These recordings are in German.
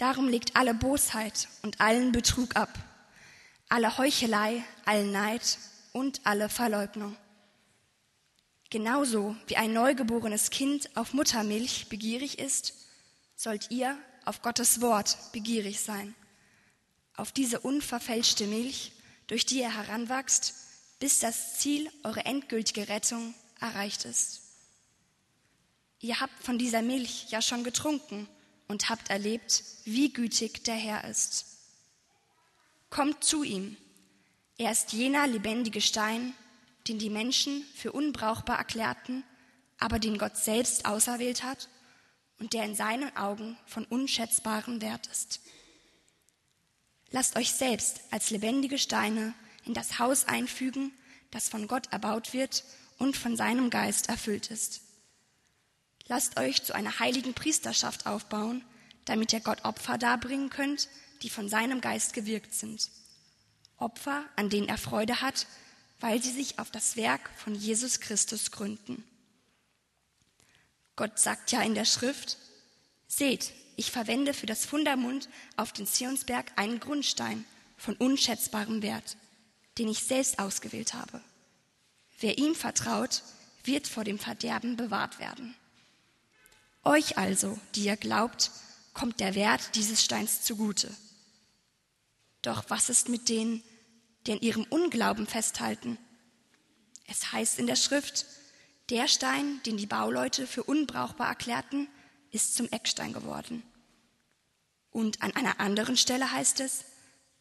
Darum legt alle Bosheit und allen Betrug ab, alle Heuchelei, allen Neid und alle Verleugnung. Genauso wie ein neugeborenes Kind auf Muttermilch begierig ist, sollt ihr auf Gottes Wort begierig sein, auf diese unverfälschte Milch, durch die ihr heranwachst, bis das Ziel, eure endgültige Rettung, erreicht ist. Ihr habt von dieser Milch ja schon getrunken und habt erlebt, wie gütig der Herr ist. Kommt zu ihm. Er ist jener lebendige Stein, den die Menschen für unbrauchbar erklärten, aber den Gott selbst auserwählt hat und der in seinen Augen von unschätzbarem Wert ist. Lasst euch selbst als lebendige Steine in das Haus einfügen, das von Gott erbaut wird und von seinem Geist erfüllt ist. Lasst euch zu einer heiligen Priesterschaft aufbauen, damit ihr Gott Opfer darbringen könnt, die von seinem Geist gewirkt sind. Opfer, an denen er Freude hat, weil sie sich auf das Werk von Jesus Christus gründen. Gott sagt ja in der Schrift, seht, ich verwende für das Fundament auf den Zionsberg einen Grundstein von unschätzbarem Wert, den ich selbst ausgewählt habe. Wer ihm vertraut, wird vor dem Verderben bewahrt werden. Euch also, die ihr glaubt, kommt der Wert dieses Steins zugute. Doch was ist mit denen, die an ihrem Unglauben festhalten? Es heißt in der Schrift, der Stein, den die Bauleute für unbrauchbar erklärten, ist zum Eckstein geworden. Und an einer anderen Stelle heißt es,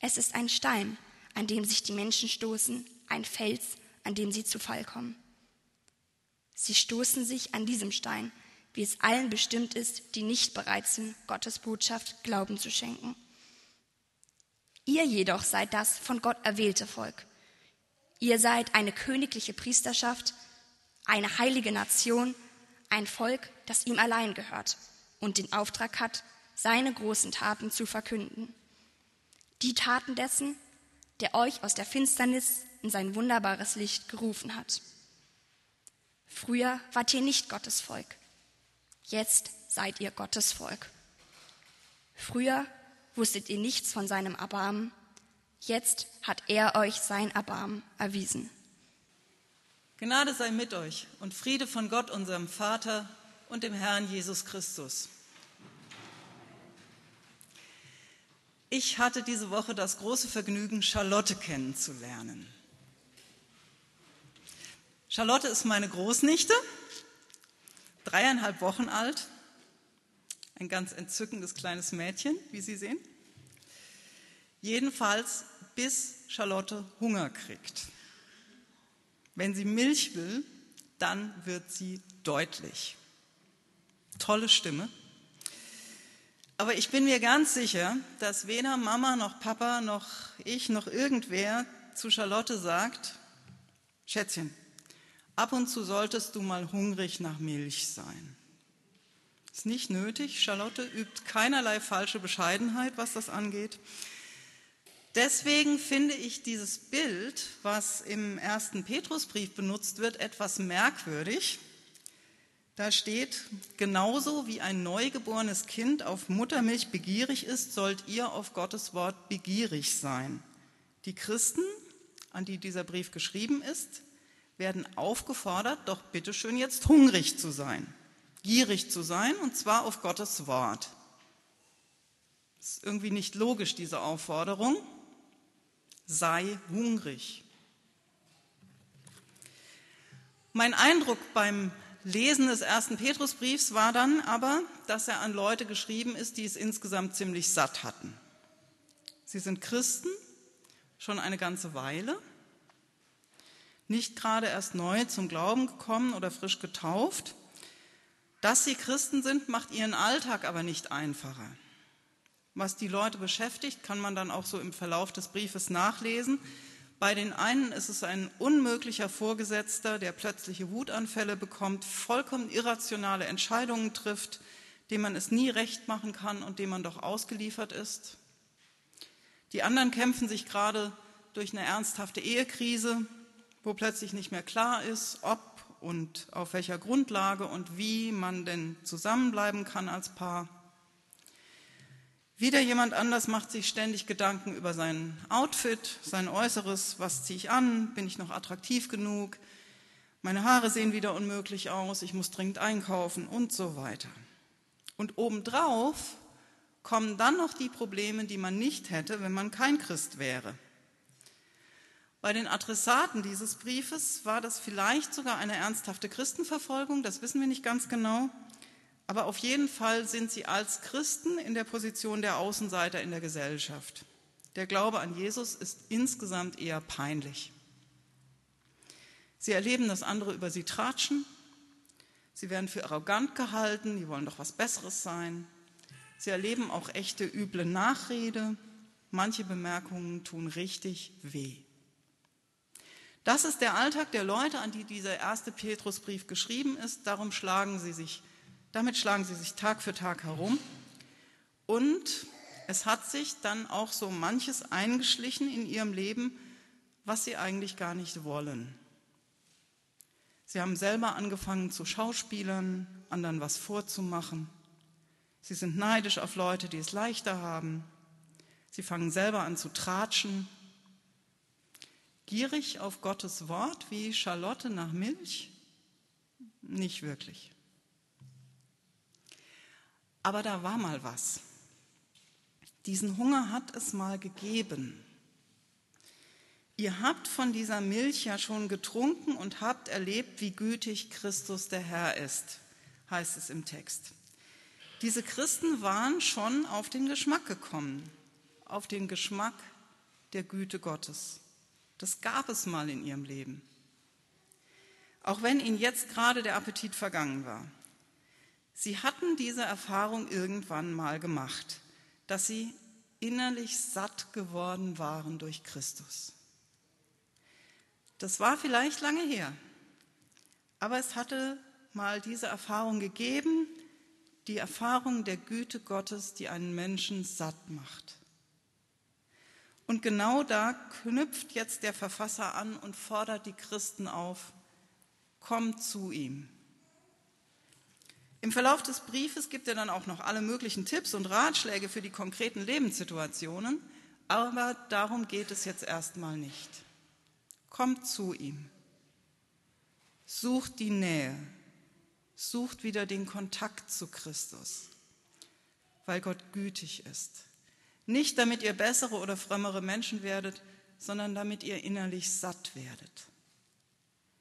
es ist ein Stein, an dem sich die Menschen stoßen, ein Fels, an dem sie zu Fall kommen. Sie stoßen sich an diesem Stein, wie es allen bestimmt ist, die nicht bereit sind, Gottes Botschaft Glauben zu schenken. Ihr jedoch seid das von Gott erwählte Volk. Ihr seid eine königliche Priesterschaft, eine heilige Nation, ein Volk, das ihm allein gehört und den Auftrag hat, seine großen Taten zu verkünden. Die Taten dessen, der euch aus der Finsternis in sein wunderbares Licht gerufen hat. Früher wart ihr nicht Gottes Volk. Jetzt seid ihr Gottes Volk. Früher wusstet ihr nichts von seinem Erbarmen. Jetzt hat er euch sein Erbarmen erwiesen. Gnade sei mit euch und Friede von Gott, unserem Vater und dem Herrn Jesus Christus. Ich hatte diese Woche das große Vergnügen, Charlotte kennenzulernen. Charlotte ist meine Großnichte dreieinhalb Wochen alt, ein ganz entzückendes kleines Mädchen, wie Sie sehen. Jedenfalls bis Charlotte Hunger kriegt. Wenn sie Milch will, dann wird sie deutlich. Tolle Stimme. Aber ich bin mir ganz sicher, dass weder Mama noch Papa noch ich noch irgendwer zu Charlotte sagt, Schätzchen, Ab und zu solltest du mal hungrig nach Milch sein. Ist nicht nötig. Charlotte übt keinerlei falsche Bescheidenheit, was das angeht. Deswegen finde ich dieses Bild, was im ersten Petrusbrief benutzt wird, etwas merkwürdig. Da steht, genauso wie ein neugeborenes Kind auf Muttermilch begierig ist, sollt ihr auf Gottes Wort begierig sein. Die Christen, an die dieser Brief geschrieben ist, werden aufgefordert, doch bitteschön jetzt hungrig zu sein, gierig zu sein, und zwar auf Gottes Wort. Ist irgendwie nicht logisch, diese Aufforderung. Sei hungrig. Mein Eindruck beim Lesen des ersten Petrusbriefs war dann aber, dass er an Leute geschrieben ist, die es insgesamt ziemlich satt hatten. Sie sind Christen, schon eine ganze Weile, nicht gerade erst neu zum Glauben gekommen oder frisch getauft. Dass sie Christen sind, macht ihren Alltag aber nicht einfacher. Was die Leute beschäftigt, kann man dann auch so im Verlauf des Briefes nachlesen. Bei den einen ist es ein unmöglicher Vorgesetzter, der plötzliche Wutanfälle bekommt, vollkommen irrationale Entscheidungen trifft, dem man es nie recht machen kann und dem man doch ausgeliefert ist. Die anderen kämpfen sich gerade durch eine ernsthafte Ehekrise, wo plötzlich nicht mehr klar ist, ob und auf welcher Grundlage und wie man denn zusammenbleiben kann als Paar. Wieder jemand anders macht sich ständig Gedanken über sein Outfit, sein Äußeres, was ziehe ich an, bin ich noch attraktiv genug, meine Haare sehen wieder unmöglich aus, ich muss dringend einkaufen und so weiter. Und obendrauf kommen dann noch die Probleme, die man nicht hätte, wenn man kein Christ wäre. Bei den Adressaten dieses Briefes war das vielleicht sogar eine ernsthafte Christenverfolgung, das wissen wir nicht ganz genau, aber auf jeden Fall sind sie als Christen in der Position der Außenseiter in der Gesellschaft. Der Glaube an Jesus ist insgesamt eher peinlich. Sie erleben, dass andere über sie tratschen, sie werden für arrogant gehalten, die wollen doch was Besseres sein. Sie erleben auch echte üble Nachrede, manche Bemerkungen tun richtig weh. Das ist der Alltag der Leute, an die dieser erste Petrusbrief geschrieben ist. Darum schlagen sie sich, damit schlagen sie sich Tag für Tag herum. Und es hat sich dann auch so manches eingeschlichen in ihrem Leben, was sie eigentlich gar nicht wollen. Sie haben selber angefangen zu Schauspielern, anderen was vorzumachen. Sie sind neidisch auf Leute, die es leichter haben. Sie fangen selber an zu tratschen Gierig auf Gottes Wort wie Charlotte nach Milch? Nicht wirklich. Aber da war mal was. Diesen Hunger hat es mal gegeben. Ihr habt von dieser Milch ja schon getrunken und habt erlebt, wie gütig Christus der Herr ist, heißt es im Text. Diese Christen waren schon auf den Geschmack gekommen, auf den Geschmack der Güte Gottes. Das gab es mal in ihrem Leben. Auch wenn ihnen jetzt gerade der Appetit vergangen war. Sie hatten diese Erfahrung irgendwann mal gemacht, dass sie innerlich satt geworden waren durch Christus. Das war vielleicht lange her, aber es hatte mal diese Erfahrung gegeben, die Erfahrung der Güte Gottes, die einen Menschen satt macht. Und genau da knüpft jetzt der Verfasser an und fordert die Christen auf, kommt zu ihm. Im Verlauf des Briefes gibt er dann auch noch alle möglichen Tipps und Ratschläge für die konkreten Lebenssituationen, aber darum geht es jetzt erstmal nicht. Kommt zu ihm. Sucht die Nähe. Sucht wieder den Kontakt zu Christus, weil Gott gütig ist. Nicht damit ihr bessere oder frömmere Menschen werdet, sondern damit ihr innerlich satt werdet.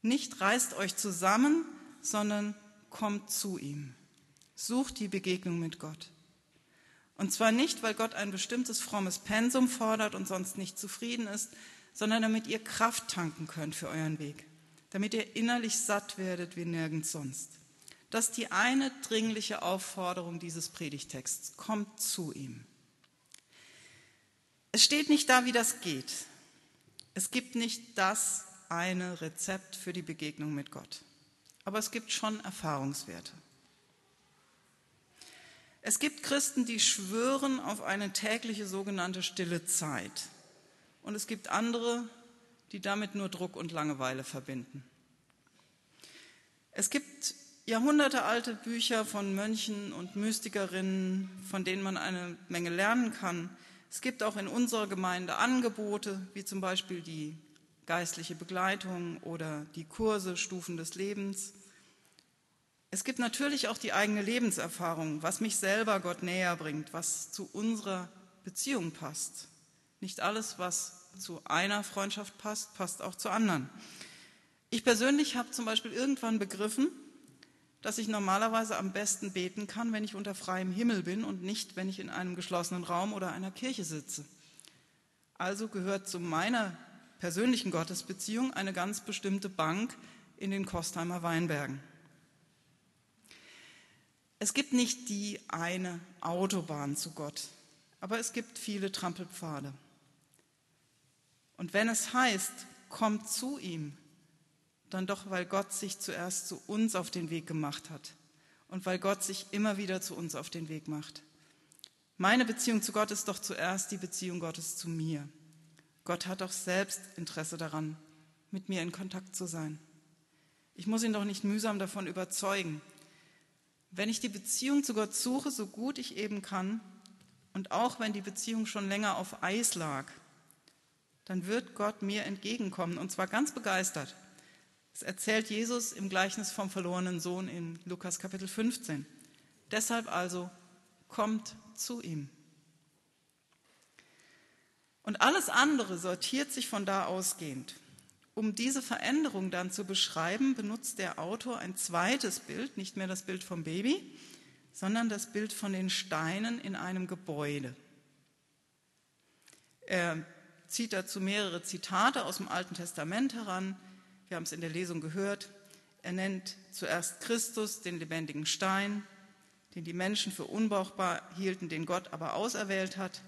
Nicht reißt euch zusammen, sondern kommt zu ihm. Sucht die Begegnung mit Gott. Und zwar nicht, weil Gott ein bestimmtes frommes Pensum fordert und sonst nicht zufrieden ist, sondern damit ihr Kraft tanken könnt für euren Weg, damit ihr innerlich satt werdet wie nirgends sonst. Das ist die eine dringliche Aufforderung dieses Predigtexts. Kommt zu ihm. Es steht nicht da, wie das geht. Es gibt nicht das eine Rezept für die Begegnung mit Gott. Aber es gibt schon Erfahrungswerte. Es gibt Christen, die schwören auf eine tägliche sogenannte stille Zeit. Und es gibt andere, die damit nur Druck und Langeweile verbinden. Es gibt jahrhundertealte Bücher von Mönchen und Mystikerinnen, von denen man eine Menge lernen kann. Es gibt auch in unserer Gemeinde Angebote, wie zum Beispiel die geistliche Begleitung oder die Kurse Stufen des Lebens. Es gibt natürlich auch die eigene Lebenserfahrung, was mich selber Gott näher bringt, was zu unserer Beziehung passt. Nicht alles, was zu einer Freundschaft passt, passt auch zu anderen. Ich persönlich habe zum Beispiel irgendwann begriffen, dass ich normalerweise am besten beten kann, wenn ich unter freiem Himmel bin und nicht, wenn ich in einem geschlossenen Raum oder einer Kirche sitze. Also gehört zu meiner persönlichen Gottesbeziehung eine ganz bestimmte Bank in den Kostheimer Weinbergen. Es gibt nicht die eine Autobahn zu Gott, aber es gibt viele Trampelpfade. Und wenn es heißt, kommt zu ihm, dann doch, weil Gott sich zuerst zu uns auf den Weg gemacht hat und weil Gott sich immer wieder zu uns auf den Weg macht. Meine Beziehung zu Gott ist doch zuerst die Beziehung Gottes zu mir. Gott hat doch selbst Interesse daran, mit mir in Kontakt zu sein. Ich muss ihn doch nicht mühsam davon überzeugen. Wenn ich die Beziehung zu Gott suche, so gut ich eben kann, und auch wenn die Beziehung schon länger auf Eis lag, dann wird Gott mir entgegenkommen und zwar ganz begeistert. Das erzählt Jesus im Gleichnis vom verlorenen Sohn in Lukas Kapitel 15. Deshalb also kommt zu ihm. Und alles andere sortiert sich von da ausgehend. Um diese Veränderung dann zu beschreiben, benutzt der Autor ein zweites Bild, nicht mehr das Bild vom Baby, sondern das Bild von den Steinen in einem Gebäude. Er zieht dazu mehrere Zitate aus dem Alten Testament heran. Wir haben es in der Lesung gehört. Er nennt zuerst Christus, den lebendigen Stein, den die Menschen für unbrauchbar hielten, den Gott aber auserwählt hat.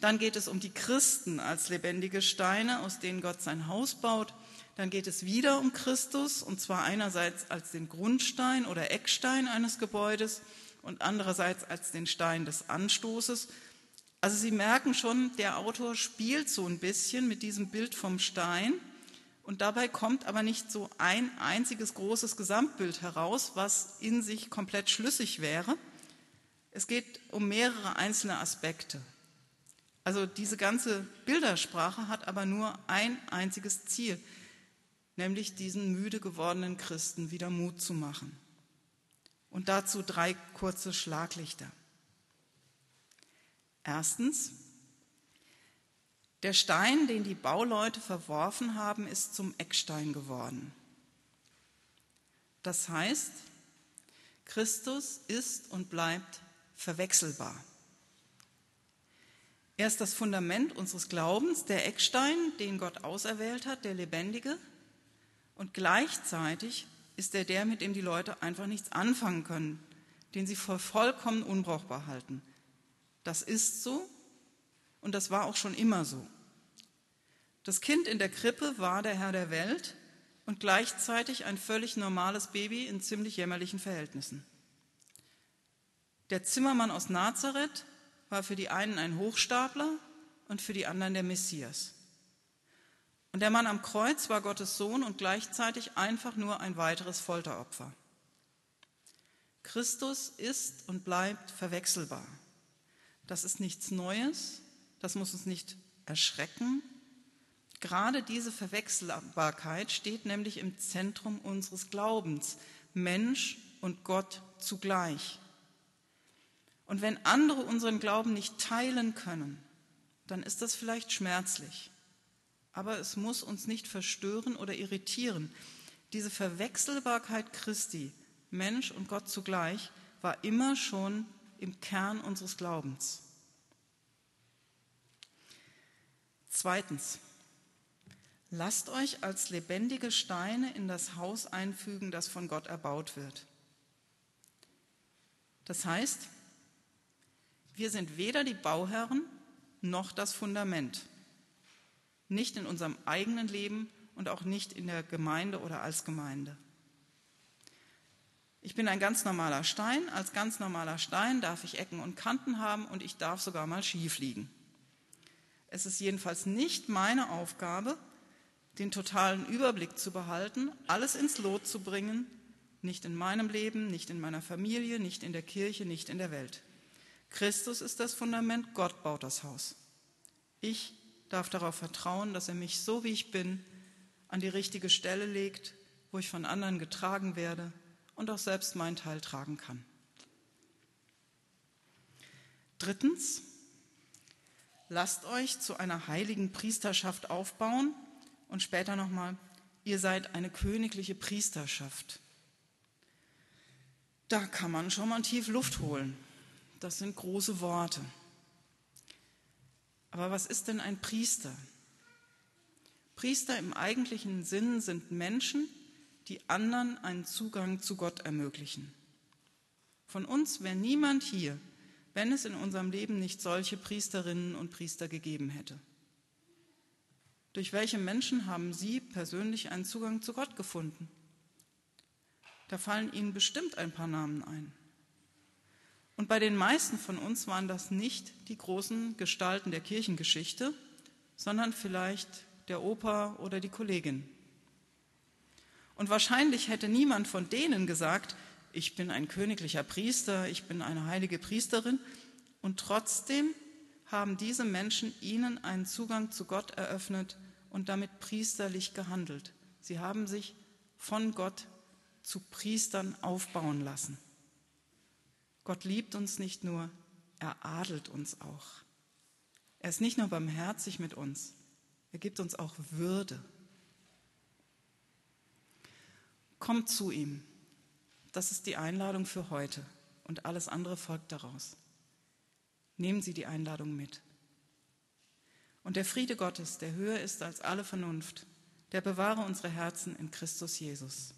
Dann geht es um die Christen als lebendige Steine, aus denen Gott sein Haus baut. Dann geht es wieder um Christus, und zwar einerseits als den Grundstein oder Eckstein eines Gebäudes und andererseits als den Stein des Anstoßes. Also Sie merken schon, der Autor spielt so ein bisschen mit diesem Bild vom Stein und dabei kommt aber nicht so ein einziges großes Gesamtbild heraus, was in sich komplett schlüssig wäre. Es geht um mehrere einzelne Aspekte. Also diese ganze Bildersprache hat aber nur ein einziges Ziel, nämlich diesen müde gewordenen Christen wieder Mut zu machen. Und dazu drei kurze Schlaglichter. Erstens, der Stein, den die Bauleute verworfen haben, ist zum Eckstein geworden. Das heißt, Christus ist und bleibt verwechselbar. Er ist das Fundament unseres Glaubens, der Eckstein, den Gott auserwählt hat, der Lebendige. Und gleichzeitig ist er der, mit dem die Leute einfach nichts anfangen können, den sie für vollkommen unbrauchbar halten. Das ist so und das war auch schon immer so. Das Kind in der Krippe war der Herr der Welt und gleichzeitig ein völlig normales Baby in ziemlich jämmerlichen Verhältnissen. Der Zimmermann aus Nazareth war für die einen ein Hochstapler und für die anderen der Messias. Und der Mann am Kreuz war Gottes Sohn und gleichzeitig einfach nur ein weiteres Folteropfer. Christus ist und bleibt verwechselbar. Das ist nichts Neues, das muss uns nicht erschrecken. Gerade diese Verwechselbarkeit steht nämlich im Zentrum unseres Glaubens, Mensch und Gott zugleich. Und wenn andere unseren Glauben nicht teilen können, dann ist das vielleicht schmerzlich. Aber es muss uns nicht verstören oder irritieren. Diese Verwechselbarkeit Christi, Mensch und Gott zugleich, war immer schon im Kern unseres Glaubens. Zweitens, lasst euch als lebendige Steine in das Haus einfügen, das von Gott erbaut wird. Das heißt, wir sind weder die Bauherren noch das Fundament. Nicht in unserem eigenen Leben und auch nicht in der Gemeinde oder als Gemeinde. Ich bin ein ganz normaler Stein. Als ganz normaler Stein darf ich Ecken und Kanten haben und ich darf sogar mal schief liegen. Es ist jedenfalls nicht meine Aufgabe, den totalen Überblick zu behalten, alles ins Lot zu bringen, nicht in meinem Leben, nicht in meiner Familie, nicht in der Kirche, nicht in der Welt. Christus ist das Fundament, Gott baut das Haus. Ich darf darauf vertrauen, dass er mich so wie ich bin an die richtige Stelle legt, wo ich von anderen getragen werde und auch selbst meinen Teil tragen kann. Drittens, lasst euch zu einer heiligen Priesterschaft aufbauen und später nochmal, ihr seid eine königliche Priesterschaft. Da kann man schon mal tief Luft holen. Das sind große Worte. Aber was ist denn ein Priester? Priester im eigentlichen Sinn sind Menschen, die anderen einen Zugang zu Gott ermöglichen. Von uns wäre niemand hier, wenn es in unserem Leben nicht solche Priesterinnen und Priester gegeben hätte. Durch welche Menschen haben Sie persönlich einen Zugang zu Gott gefunden? Da fallen Ihnen bestimmt ein paar Namen ein. Und bei den meisten von uns waren das nicht die großen Gestalten der Kirchengeschichte, sondern vielleicht der Opa oder die Kollegin. Und wahrscheinlich hätte niemand von denen gesagt, ich bin ein königlicher Priester, ich bin eine heilige Priesterin, und trotzdem haben diese Menschen ihnen einen Zugang zu Gott eröffnet und damit priesterlich gehandelt. Sie haben sich von Gott zu Priestern aufbauen lassen. Gott liebt uns nicht nur, er adelt uns auch. Er ist nicht nur barmherzig mit uns, er gibt uns auch Würde. Kommt zu ihm. Das ist die Einladung für heute und alles andere folgt daraus. Nehmen Sie die Einladung mit. Und der Friede Gottes, der höher ist als alle Vernunft, der bewahre unsere Herzen in Christus Jesus.